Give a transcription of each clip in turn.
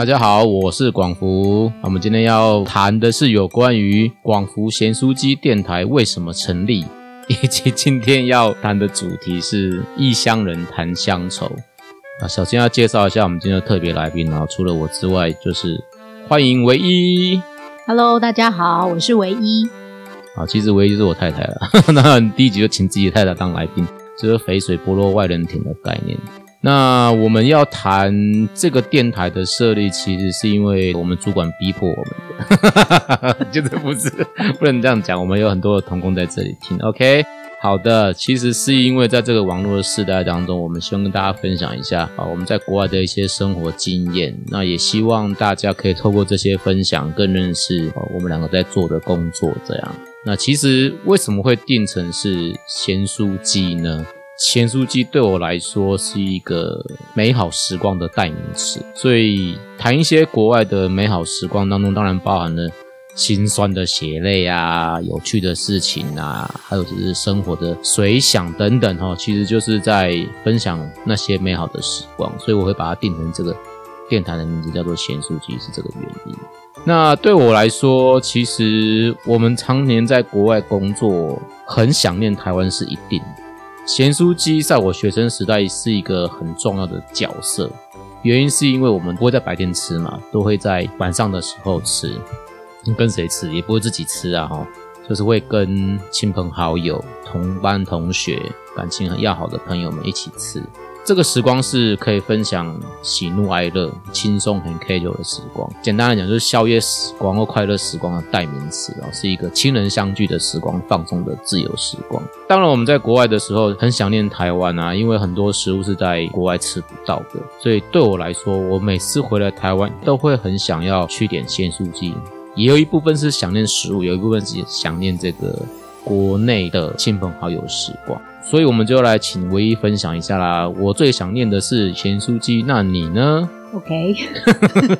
大家好，我是广福。我们今天要谈的是有关于广福咸酥鸡电台为什么成立，以及今天要谈的主题是异乡人谈乡愁。啊，首先要介绍一下我们今天的特别来宾啊，除了我之外，就是欢迎唯一。Hello，大家好，我是唯一。啊，其实唯一就是我太太了。那第一集就请自己的太太当来宾，就是肥水不落外人田的概念。那我们要谈这个电台的设立，其实是因为我们主管逼迫我们的，就是不是不能这样讲。我们有很多的同工在这里听，OK。好的，其实是因为在这个网络的时代当中，我们希望跟大家分享一下啊，我们在国外的一些生活经验。那也希望大家可以透过这些分享，更认识啊我们两个在做的工作。这样，那其实为什么会定成是咸酥鸡呢？咸酥鸡对我来说是一个美好时光的代名词，所以谈一些国外的美好时光当中，当然包含了。心酸的血泪啊，有趣的事情啊，还有就是生活的随想等等哈、哦，其实就是在分享那些美好的时光，所以我会把它定成这个电台的名字叫做咸酥鸡，是这个原因。那对我来说，其实我们常年在国外工作，很想念台湾是一定的。咸酥鸡在我学生时代是一个很重要的角色，原因是因为我们不会在白天吃嘛，都会在晚上的时候吃。跟谁吃也不会自己吃啊，哈，就是会跟亲朋好友、同班同学、感情很要好的朋友们一起吃。这个时光是可以分享喜怒哀乐、轻松很 casual 的时光。简单来讲，就是宵夜时光或快乐时光的代名词啊，是一个亲人相聚的时光、放松的自由时光。当然，我们在国外的时候很想念台湾啊，因为很多食物是在国外吃不到的，所以对我来说，我每次回来台湾都会很想要去点鲜蔬鸡。也有一部分是想念食物，有一部分是想念这个国内的亲朋好友时光，所以我们就来请唯一分享一下啦。我最想念的是咸酥鸡，那你呢？OK，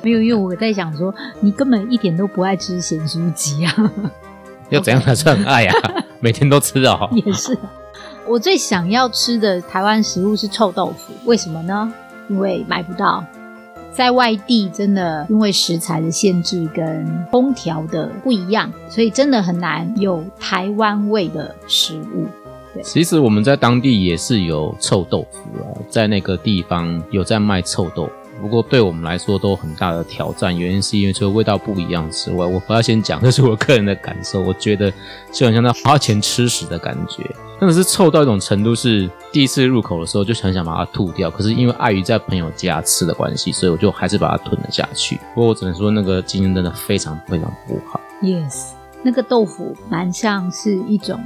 没有，因为我在想说，你根本一点都不爱吃咸酥鸡啊。要怎样才算很爱啊？每天都吃啊、哦？也是。我最想要吃的台湾食物是臭豆腐，为什么呢？因为买不到。在外地真的因为食材的限制跟烹调的不一样，所以真的很难有台湾味的食物。其实我们在当地也是有臭豆腐啊，在那个地方有在卖臭豆腐。不过对我们来说都很大的挑战，原因是因为除了味道不一样之外，我不要先讲，这是我个人的感受，我觉得就很像在花钱吃屎的感觉，真的是臭到一种程度，是第一次入口的时候就很想把它吐掉，可是因为碍于在朋友家吃的关系，所以我就还是把它吞了下去。不过我只能说那个经验真的非常非常不好。Yes，那个豆腐蛮像是一种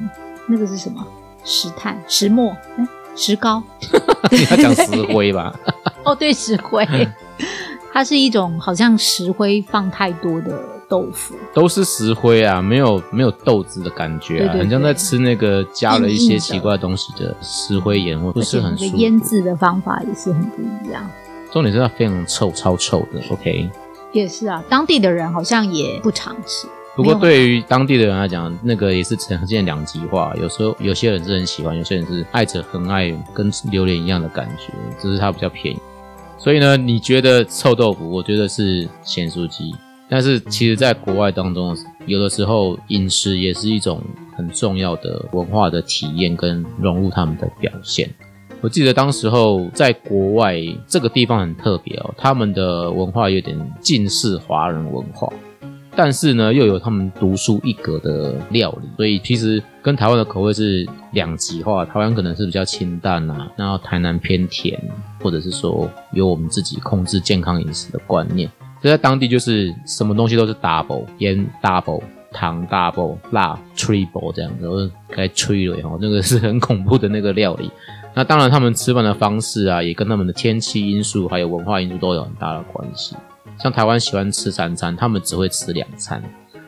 那个是什么石炭、石墨、哎石膏，你要讲石灰吧？哦，对，石灰，它是一种好像石灰放太多的豆腐，都是石灰啊，没有没有豆子的感觉啊，对对对很像在吃那个加了一些奇怪的东西的石灰盐，或不是很舒服。腌制的方法也是很不一样。重点是它非常臭，超臭的。OK，也是啊，当地的人好像也不常吃。不过对于当地的人来讲，那个也是呈现两极化。有时候有些人是很喜欢，有些人是爱着很爱，跟榴莲一样的感觉，只是它比较便宜。所以呢，你觉得臭豆腐，我觉得是咸酥鸡。但是其实，在国外当中，有的时候饮食也是一种很重要的文化的体验跟融入他们的表现。我记得当时候在国外这个地方很特别哦，他们的文化有点近似华人文化。但是呢，又有他们独树一格的料理，所以其实跟台湾的口味是两极化。台湾可能是比较清淡啊，然后台南偏甜，或者是说有我们自己控制健康饮食的观念。所以在当地就是什么东西都是 double，盐 double，糖 double，辣 triple 这样子，我该吹了哦，那个是很恐怖的那个料理。那当然，他们吃饭的方式啊，也跟他们的天气因素还有文化因素都有很大的关系。像台湾喜欢吃三餐，他们只会吃两餐。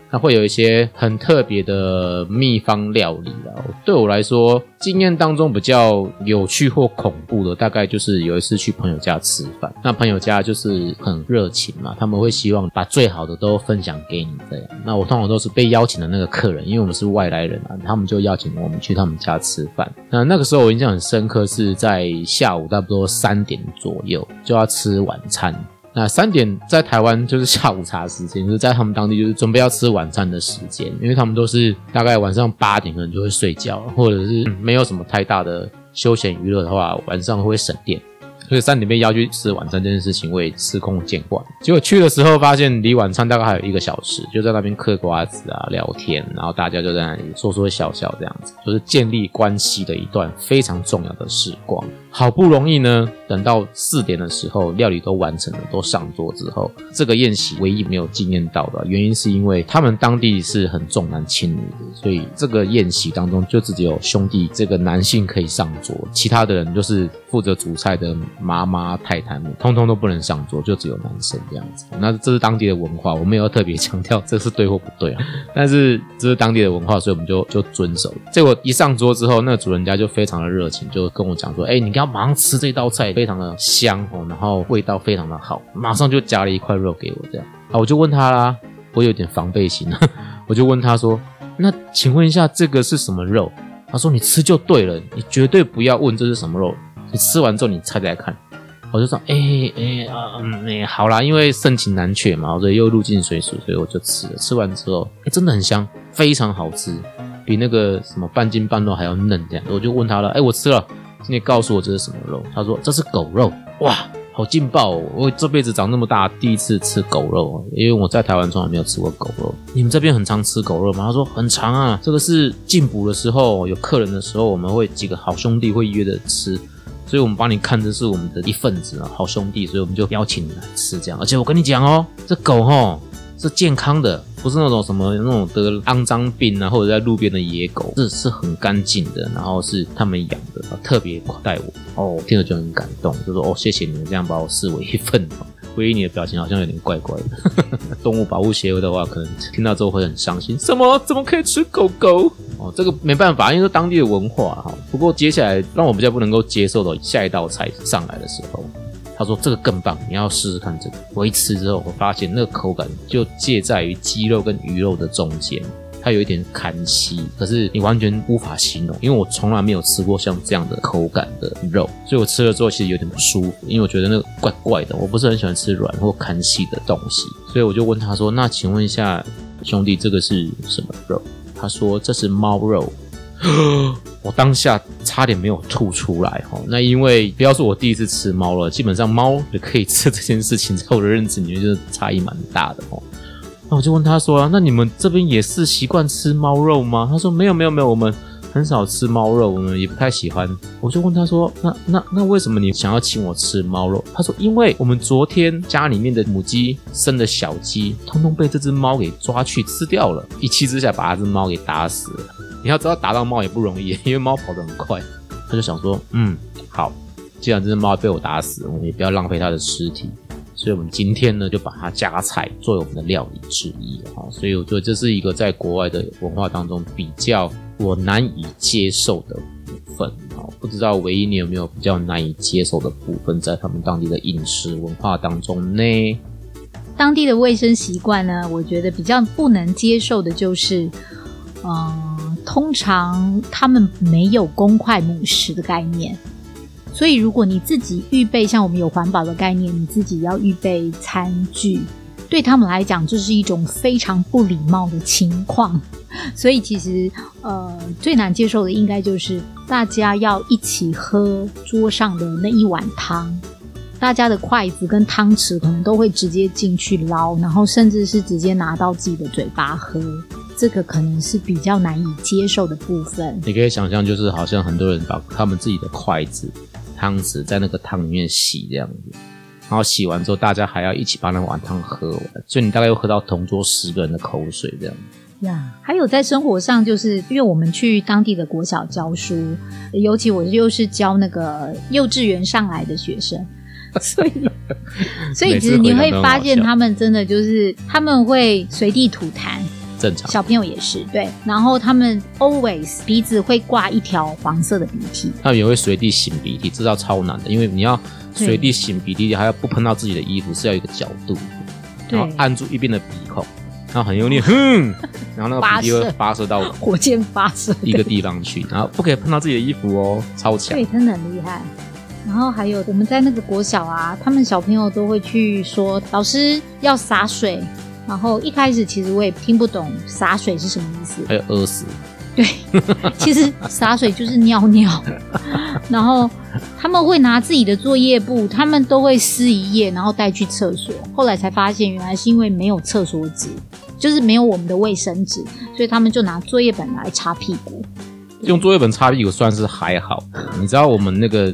那会有一些很特别的秘方料理啦。对我来说，经验当中比较有趣或恐怖的，大概就是有一次去朋友家吃饭，那朋友家就是很热情嘛，他们会希望把最好的都分享给你这样。那我通常都是被邀请的那个客人，因为我们是外来人啊，他们就邀请我们去他们家吃饭。那那个时候我印象很深刻，是在下午差不多三点左右就要吃晚餐。那三点在台湾就是下午茶时间，就是在他们当地就是准备要吃晚餐的时间，因为他们都是大概晚上八点可能就会睡觉，或者是没有什么太大的休闲娱乐的话，晚上会省电。所以三点被邀去吃晚餐这件事情，我也司空见惯。结果去的时候发现离晚餐大概还有一个小时，就在那边嗑瓜子啊、聊天，然后大家就在那里说说笑笑，这样子就是建立关系的一段非常重要的时光。好不容易呢，等到四点的时候，料理都完成了，都上桌之后，这个宴席唯一没有惊艳到的原因，是因为他们当地是很重男轻女的，所以这个宴席当中就只有兄弟这个男性可以上桌，其他的人就是负责煮菜的妈妈、太太们，通通都不能上桌，就只有男生这样子。那这是当地的文化，我没有特别强调这是对或不对啊，但是这是当地的文化，所以我们就就遵守。结果一上桌之后，那主人家就非常的热情，就跟我讲说：“哎，你你要。”马上吃这道菜，非常的香哦，然后味道非常的好，马上就夹了一块肉给我，这样啊，我就问他啦，我有点防备心，我就问他说：“那请问一下，这个是什么肉？”他说：“你吃就对了，你绝对不要问这是什么肉，你吃完之后你猜猜看。”我就说：“哎哎啊嗯哎，好啦，因为盛情难却嘛，所以又入境水俗，所以我就吃了。吃完之后，哎，真的很香，非常好吃，比那个什么半斤半肉还要嫩，这样我就问他了，哎，我吃了。”你告诉我这是什么肉？他说这是狗肉。哇，好劲爆！哦我这辈子长那么大第一次吃狗肉，因为我在台湾从来没有吃过狗肉。你们这边很常吃狗肉吗？他说很常啊。这个是进补的时候，有客人的时候，我们会几个好兄弟会约着吃，所以我们帮你看这是我们的一份子啊，好兄弟，所以我们就邀请你来吃这样。而且我跟你讲哦，这狗吼是健康的。不是那种什么那种得肮脏病啊，或者在路边的野狗，这是很干净的，然后是他们养的，特别款待我哦，听了就很感动，就说哦，谢谢你们这样把我视为一份哦。唯一你的表情好像有点怪怪的，动物保护协会的话，可能听到之后会很伤心。什么？怎么可以吃狗狗？哦，这个没办法，因为是当地的文化哈。不过接下来让我比较不能够接受的下一道菜上来的时候。他说这个更棒，你要试试看这个。我一吃之后，我发现那个口感就介在于鸡肉跟鱼肉的中间，它有一点砍稀，可是你完全无法形容，因为我从来没有吃过像这样的口感的肉，所以我吃了之后其实有点不舒服，因为我觉得那个怪怪的，我不是很喜欢吃软或砍稀的东西，所以我就问他说：“那请问一下兄弟，这个是什么肉？”他说：“这是猫肉。” 我当下差点没有吐出来哈，那因为不要说我第一次吃猫了，基本上猫也可以吃这件事情，在我的认知里面就是差异蛮大的哦。那我就问他说：“那你们这边也是习惯吃猫肉吗？”他说：“没有没有没有，我们很少吃猫肉，我们也不太喜欢。”我就问他说：“那那那为什么你想要请我吃猫肉？”他说：“因为我们昨天家里面的母鸡生的小鸡，通通被这只猫给抓去吃掉了，一气之下把这只猫给打死了。”你要知道打到猫也不容易，因为猫跑得很快。他就想说，嗯，好，既然这只猫被我打死，我们也不要浪费它的尸体，所以我们今天呢就把它加菜作为我们的料理之一啊。所以我觉得这是一个在国外的文化当中比较我难以接受的部分啊。不知道唯一你有没有比较难以接受的部分，在他们当地的饮食文化当中呢？当地的卫生习惯呢？我觉得比较不能接受的就是，嗯。通常他们没有公筷母食的概念，所以如果你自己预备，像我们有环保的概念，你自己要预备餐具，对他们来讲这是一种非常不礼貌的情况。所以其实呃最难接受的应该就是大家要一起喝桌上的那一碗汤，大家的筷子跟汤匙可能都会直接进去捞，然后甚至是直接拿到自己的嘴巴喝。这个可能是比较难以接受的部分。你可以想象，就是好像很多人把他们自己的筷子、汤匙在那个汤里面洗这样子，然后洗完之后，大家还要一起把那碗汤喝完，所以你大概又喝到同桌十个人的口水这样。呀，还有在生活上，就是因为我们去当地的国小教书，尤其我又是教那个幼稚园上来的学生，所以 所以其实你会发现，他们真的就是他们会随地吐痰。正常，小朋友也是对，然后他们 always 鼻子会挂一条黄色的鼻涕，他们也会随地擤鼻涕，这道超难的，因为你要随地擤鼻涕，还要不喷到自己的衣服，是要一个角度，然后按住一边的鼻孔，然后很用力，哼，然后那个鼻涕会发射到火箭发射。一个地方去，然后不可以碰到自己的衣服哦，超强，对，真的很厉害。然后还有我们在那个国小啊，他们小朋友都会去说老师要洒水，然后一开始其实我也听不懂洒水是什么意思。还有饿死，对，其实洒水就是尿尿，然后他们会拿自己的作业簿，他们都会撕一页，然后带去厕所。后来才发现，原来是因为没有厕所纸，就是没有我们的卫生纸，所以他们就拿作业本来擦屁股。用作业本擦屁股算是还好。你知道我们那个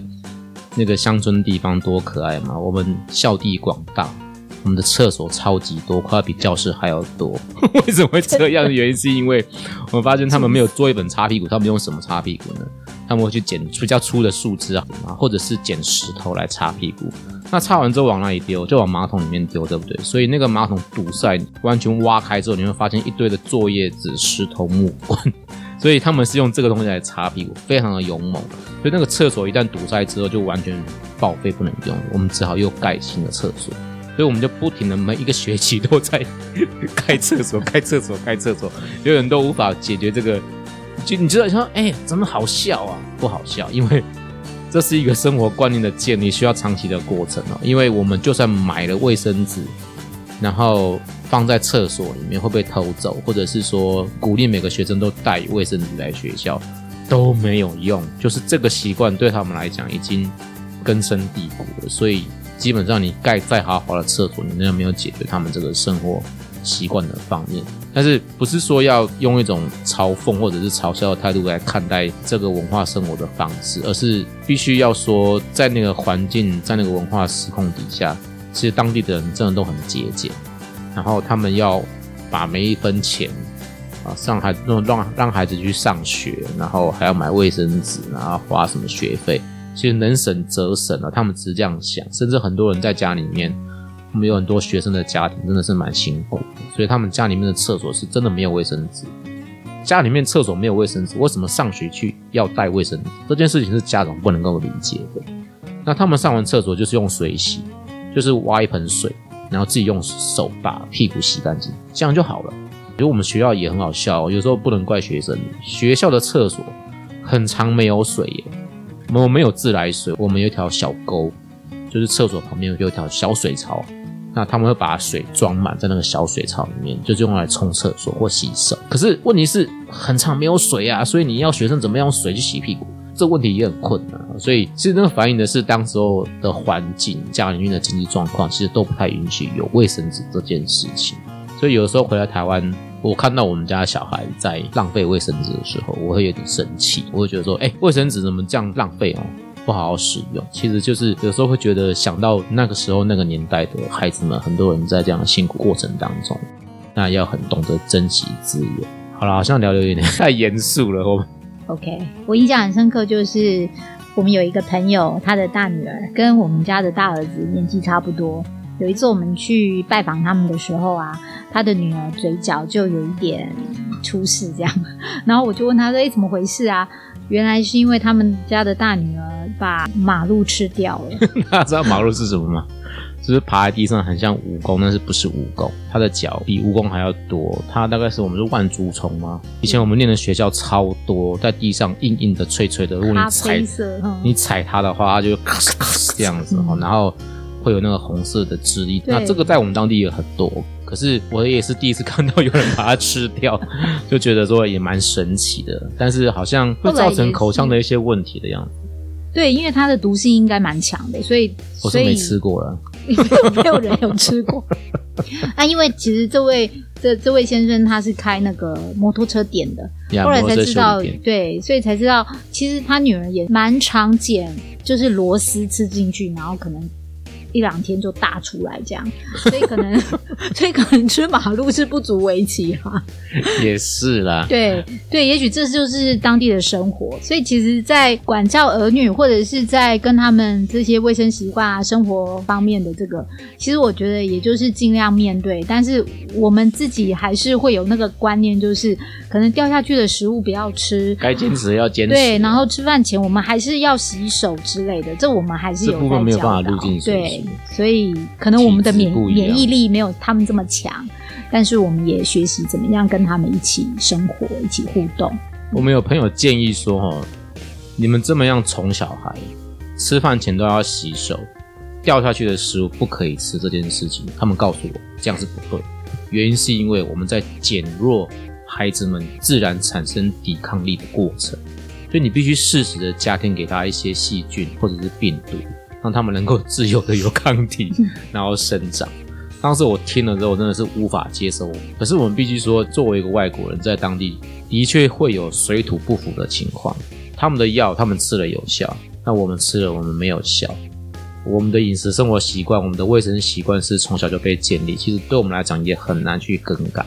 那个乡村地方多可爱吗？我们校地广大，我们的厕所超级多，快要比教室还要多。为什么会这样？原因是因为我们发现他们没有做一本擦屁股，他们用什么擦屁股呢？他们会去捡比较粗的树枝啊，或者是捡石头来擦屁股。那擦完之后往哪里丢？就往马桶里面丢，对不对？所以那个马桶堵塞，完全挖开之后，你会发现一堆的作业纸、石头、木棍。所以他们是用这个东西来擦屁股，非常的勇猛。所以那个厕所一旦堵塞之后，就完全报废不能用，我们只好又盖新的厕所。所以我们就不停的每一个学期都在 开厕所、开厕所、开厕所，有人都无法解决这个。就你知道说，哎，怎么好笑啊？不好笑，因为这是一个生活观念的建立，需要长期的过程哦。因为我们就算买了卫生纸，然后放在厕所里面会被偷走，或者是说鼓励每个学生都带卫生纸来学校，都没有用。就是这个习惯对他们来讲已经根深蒂固了，所以基本上你盖再豪华的厕所，你那样没有解决他们这个生活习惯的方面。但是不是说要用一种嘲讽或者是嘲笑的态度来看待这个文化生活的方式，而是必须要说，在那个环境，在那个文化时空底下，其实当地的人真的都很节俭，然后他们要把每一分钱啊，上孩让让让孩子去上学，然后还要买卫生纸，然后花什么学费，其实能省则省了。他们只是这样想，甚至很多人在家里面。我们有很多学生的家庭真的是蛮辛苦的，所以他们家里面的厕所是真的没有卫生纸。家里面厕所没有卫生纸，为什么上学去要带卫生纸？这件事情是家长不能够理解的。那他们上完厕所就是用水洗，就是挖一盆水，然后自己用手把屁股洗干净，这样就好了。其实我们学校也很好笑，有时候不能怪学生，学校的厕所很长没有水耶，我们没有自来水，我们有一条小沟，就是厕所旁边有一条小水槽。那他们会把水装满在那个小水槽里面，就是用来冲厕所或洗手。可是问题是很长没有水啊，所以你要学生怎么用水去洗屁股，这问题也很困难。所以其实那个反映的是当时候的环境、家里面的经济状况，其实都不太允许有卫生纸这件事情。所以有的时候回来台湾，我看到我们家小孩在浪费卫生纸的时候，我会有点生气，我会觉得说，哎，卫生纸怎么这样浪费哦？不好好使用，其实就是有时候会觉得想到那个时候那个年代的孩子们，很多人在这样的辛苦过程当中，那要很懂得珍惜资源。好了，好像聊的有点太严肃了。我 OK，我印象很深刻，就是我们有一个朋友，他的大女儿跟我们家的大儿子年纪差不多。有一次我们去拜访他们的时候啊，他的女儿嘴角就有一点出事，这样，然后我就问他说：“哎，怎么回事啊？”原来是因为他们家的大女儿把马路吃掉了。那知道马路是什么吗？就是爬在地上，很像蜈蚣，但是不是蜈蚣？它的脚比蜈蚣还要多。它大概是我们是万足虫吗？以前我们念的学校超多，在地上硬硬的、脆脆的。如果你踩，你踩它的话，它就咔咔这样子哈，然后会有那个红色的汁液。那这个在我们当地也很多。可是我也是第一次看到有人把它吃掉，就觉得说也蛮神奇的。但是好像会造成口腔的一些问题的样子。对，因为它的毒性应该蛮强的，所以我是没吃过了，没有人有吃过。啊，因为其实这位这这位先生他是开那个摩托车店的，后来才知道，对，所以才知道其实他女儿也蛮常捡，就是螺丝吃进去，然后可能。一两天就大出来这样，所以可能，所以可能吃马路是不足为奇哈。也是啦。对对，也许这就是当地的生活。所以其实，在管教儿女或者是在跟他们这些卫生习惯啊、生活方面的这个，其实我觉得也就是尽量面对。但是我们自己还是会有那个观念，就是可能掉下去的食物不要吃，该坚持要坚持。对，然后吃饭前我们还是要洗手之类的，这我们还是有部分没有办法录进对。所以可能我们的免免疫力没有他们这么强，但是我们也学习怎么样跟他们一起生活、一起互动。我们有朋友建议说：“哦，你们这么样宠小孩，吃饭前都要洗手，掉下去的食物不可以吃这件事情，他们告诉我这样是不对。原因是因为我们在减弱孩子们自然产生抵抗力的过程，所以你必须适时的加添给他一些细菌或者是病毒，让他们能够自由的有抗体，然后生长。当时我听了之后真的是无法接受，可是我们必须说，作为一个外国人，在当地的确会有水土不服的情况。他们的药他们吃了有效，那我们吃了我们没有效。我们的饮食生活习惯，我们的卫生习惯是从小就被建立，其实对我们来讲也很难去更改。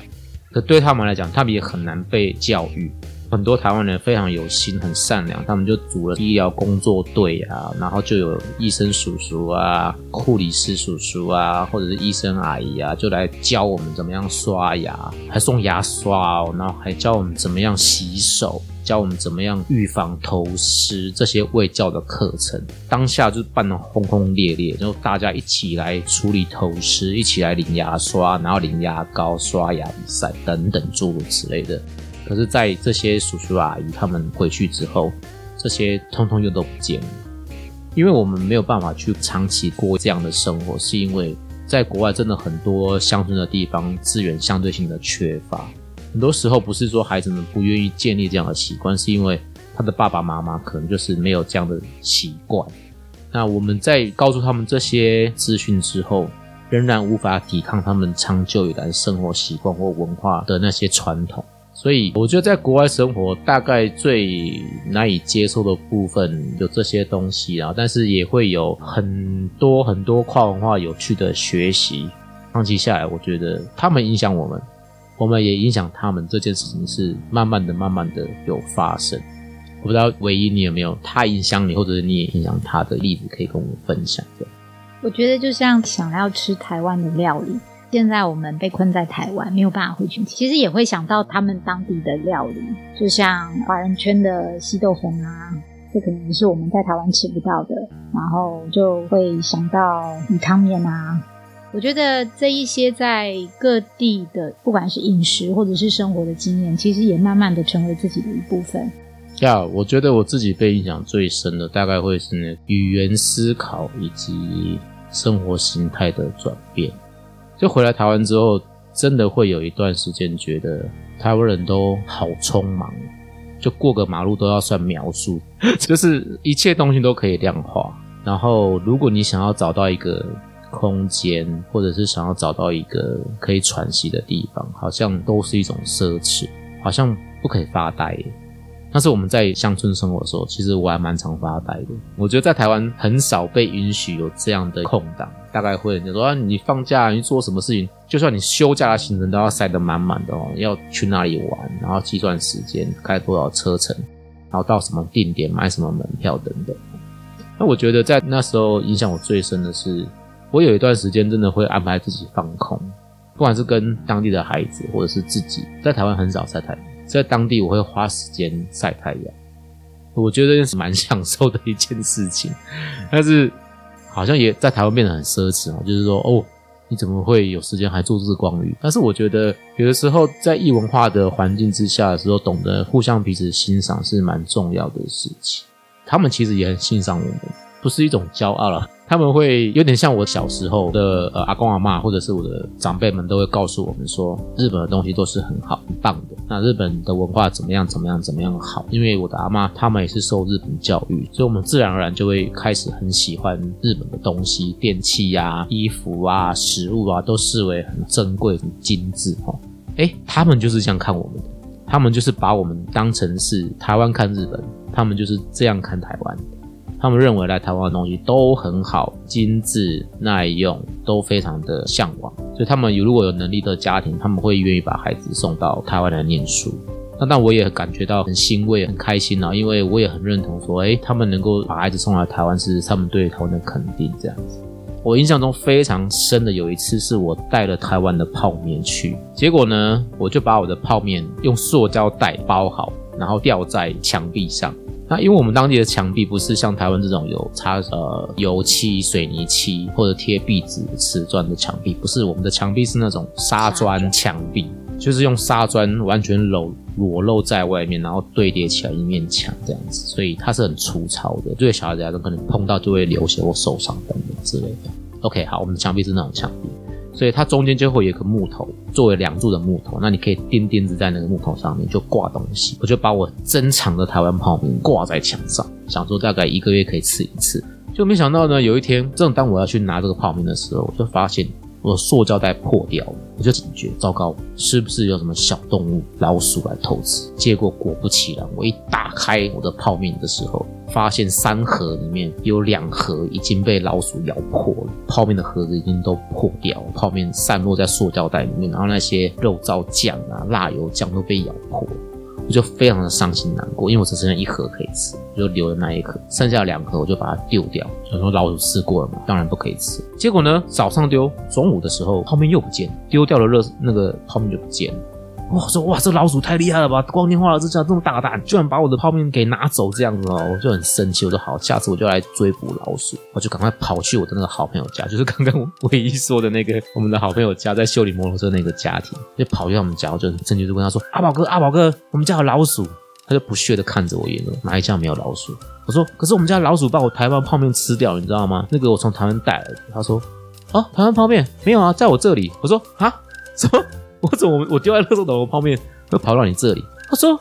可对他们来讲，他们也很难被教育。很多台湾人非常有心，很善良，他们就组了医疗工作队啊，然后就有医生叔叔啊、护理师叔叔啊，或者是医生阿姨啊，就来教我们怎么样刷牙，还送牙刷哦，然后还教我们怎么样洗手。教我们怎么样预防头虱这些卫教的课程，当下就办得轰轰烈烈，然后大家一起来处理头虱，一起来领牙刷，然后领牙膏、刷牙比赛等等诸如此类的。可是，在这些叔叔阿姨他们回去之后，这些通通又都不见了，因为我们没有办法去长期过这样的生活，是因为在国外真的很多乡村的地方资源相对性的缺乏。很多时候不是说孩子们不愿意建立这样的习惯，是因为他的爸爸妈妈可能就是没有这样的习惯。那我们在告诉他们这些资讯之后，仍然无法抵抗他们长久以来生活习惯或文化的那些传统。所以，我觉得在国外生活大概最难以接受的部分有这些东西啊，但是也会有很多很多跨文化有趣的学习。长期下来，我觉得他们影响我们。我们也影响他们这件事情是慢慢的、慢慢的有发生。我不知道唯一你有没有他影响你，或者是你也影响他的例子可以跟我们分享的。我觉得就像想要吃台湾的料理，现在我们被困在台湾，没有办法回去，其实也会想到他们当地的料理，就像华人圈的西豆粉啊，这可能是我们在台湾吃不到的，然后就会想到鱼汤面啊。我觉得这一些在各地的，不管是饮食或者是生活的经验，其实也慢慢的成为自己的一部分。呀，我觉得我自己被影响最深的，大概会是那语言思考以及生活形态的转变。就回来台湾之后，真的会有一段时间觉得台湾人都好匆忙，就过个马路都要算秒数，就是一切东西都可以量化。然后，如果你想要找到一个。空间，或者是想要找到一个可以喘息的地方，好像都是一种奢侈，好像不可以发呆。但是我们在乡村生活的时候，其实我还蛮常发呆的。我觉得在台湾很少被允许有这样的空档，大概会人家说你放假你做什么事情，就算你休假的行程都要塞得满满的哦，要去哪里玩，然后计算时间，开多少车程，然后到什么定点买什么门票等等。那我觉得在那时候影响我最深的是。我有一段时间真的会安排自己放空，不管是跟当地的孩子，或者是自己，在台湾很少晒太阳，在当地我会花时间晒太阳，我觉得是蛮享受的一件事情。但是好像也在台湾变得很奢侈哦，就是说哦，你怎么会有时间还做日光浴？但是我觉得有的时候在异文化的环境之下的时候，懂得互相彼此欣赏是蛮重要的事情。他们其实也很欣赏我们。不是一种骄傲了，他们会有点像我小时候的呃阿公阿妈，或者是我的长辈们都会告诉我们说，日本的东西都是很好很棒的。那日本的文化怎么样怎么样怎么样好？因为我的阿妈他们也是受日本教育，所以我们自然而然就会开始很喜欢日本的东西，电器呀、衣服啊、食物啊，都视为很珍贵、很精致哈。哎，他们就是这样看我们的，他们就是把我们当成是台湾看日本，他们就是这样看台湾。他们认为来台湾的东西都很好，精致耐用，都非常的向往。所以他们有如果有能力的家庭，他们会愿意把孩子送到台湾来念书。那但我也感觉到很欣慰、很开心啊，因为我也很认同说，哎，他们能够把孩子送来台湾是他们对台湾的肯定。这样子，我印象中非常深的有一次是我带了台湾的泡面去，结果呢，我就把我的泡面用塑胶袋包好，然后吊在墙壁上。那因为我们当地的墙壁不是像台湾这种有擦呃油漆、水泥漆或者贴壁纸瓷砖的墙壁，不是我们的墙壁是那种砂砖墙壁，就是用砂砖完全裸裸露在外面，然后堆叠起来一面墙这样子，所以它是很粗糙的，对小孩子来说可能碰到就会流血或受伤等等之类的。OK，好，我们的墙壁是那种墙壁。所以它中间就会有一个木头作为梁柱的木头，那你可以钉钉子在那个木头上面就挂东西。我就把我珍藏的台湾泡面挂在墙上，想说大概一个月可以吃一次。就没想到呢，有一天正当我要去拿这个泡面的时候，我就发现。我的塑胶袋破掉了，我就警觉，糟糕，是不是有什么小动物、老鼠来偷吃？结果果不其然，我一打开我的泡面的时候，发现三盒里面有两盒已经被老鼠咬破了，泡面的盒子已经都破掉，泡面散落在塑胶袋里面，然后那些肉燥酱啊、辣油酱都被咬破。我就非常的伤心难过，因为我只剩下一盒可以吃，就留了那一盒，剩下两盒我就把它丢掉。想说老鼠吃过了嘛，当然不可以吃。结果呢，早上丢，中午的时候泡面又不见，丢掉了热那个泡面就不见了。哇！说哇，这老鼠太厉害了吧！光天化日之下这么大胆，居然把我的泡面给拿走，这样子哦，我就很生气。我说好，下次我就来追捕老鼠。我就赶快跑去我的那个好朋友家，就是刚刚唯一说的那个我们的好朋友家，在修理摩托车那个家庭，就跑去他们家，我就很生气，就跟他说：“阿宝哥，阿宝哥，我们家有老鼠。”他就不屑的看着我，言说：“哪一家没有老鼠？”我说：“可是我们家老鼠把我台湾泡面吃掉，你知道吗？那个我从台湾带来的。”他说：“啊，台湾泡面没有啊，在我这里。”我说：“啊，什么？我怎么我丢在垃圾桶的泡面？”会跑到你这里？他说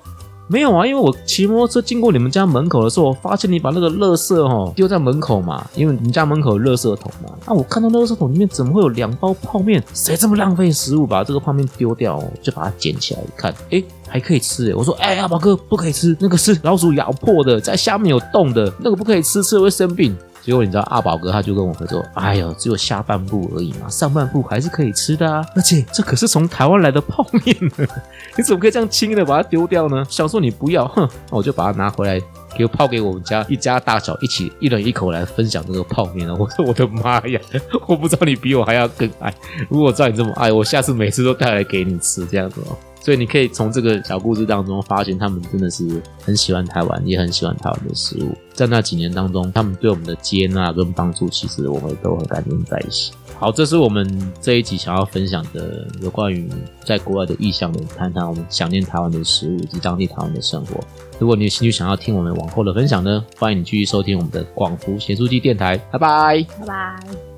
没有啊，因为我骑摩托车经过你们家门口的时候，我发现你把那个垃圾哈丢在门口嘛，因为你家门口有垃圾桶嘛。啊，我看到垃圾桶里面怎么会有两包泡面？谁这么浪费食物，把这个泡面丢掉？就把它捡起来一看，哎，还可以吃。我说，哎，阿宝哥不可以吃，那个是老鼠咬破的，在下面有洞的，那个不可以吃，吃了会生病。结果你知道阿宝哥他就跟我说：“哎呦，只有下半部而已嘛，上半部还是可以吃的啊！而且这可是从台湾来的泡面呢，你怎么可以这样轻易的把它丢掉呢？想说你不要，哼，那我就把它拿回来，给我泡给我们家一家大小一起一人一口来分享这个泡面了。我 说我的妈呀，我不知道你比我还要更爱。如果知道你这么爱我，下次每次都带来给你吃这样子哦。”所以你可以从这个小故事当中发现，他们真的是很喜欢台湾，也很喜欢台湾的食物。在那几年当中，他们对我们的接纳跟帮助，其实我们都很感恩在一起。好，这是我们这一集想要分享的有关于在国外的意向的，谈谈我们想念台湾的食物以及当地台湾的生活。如果你有兴趣想要听我们往后的分享呢，欢迎你继续收听我们的广福协助机电台。拜拜，拜拜。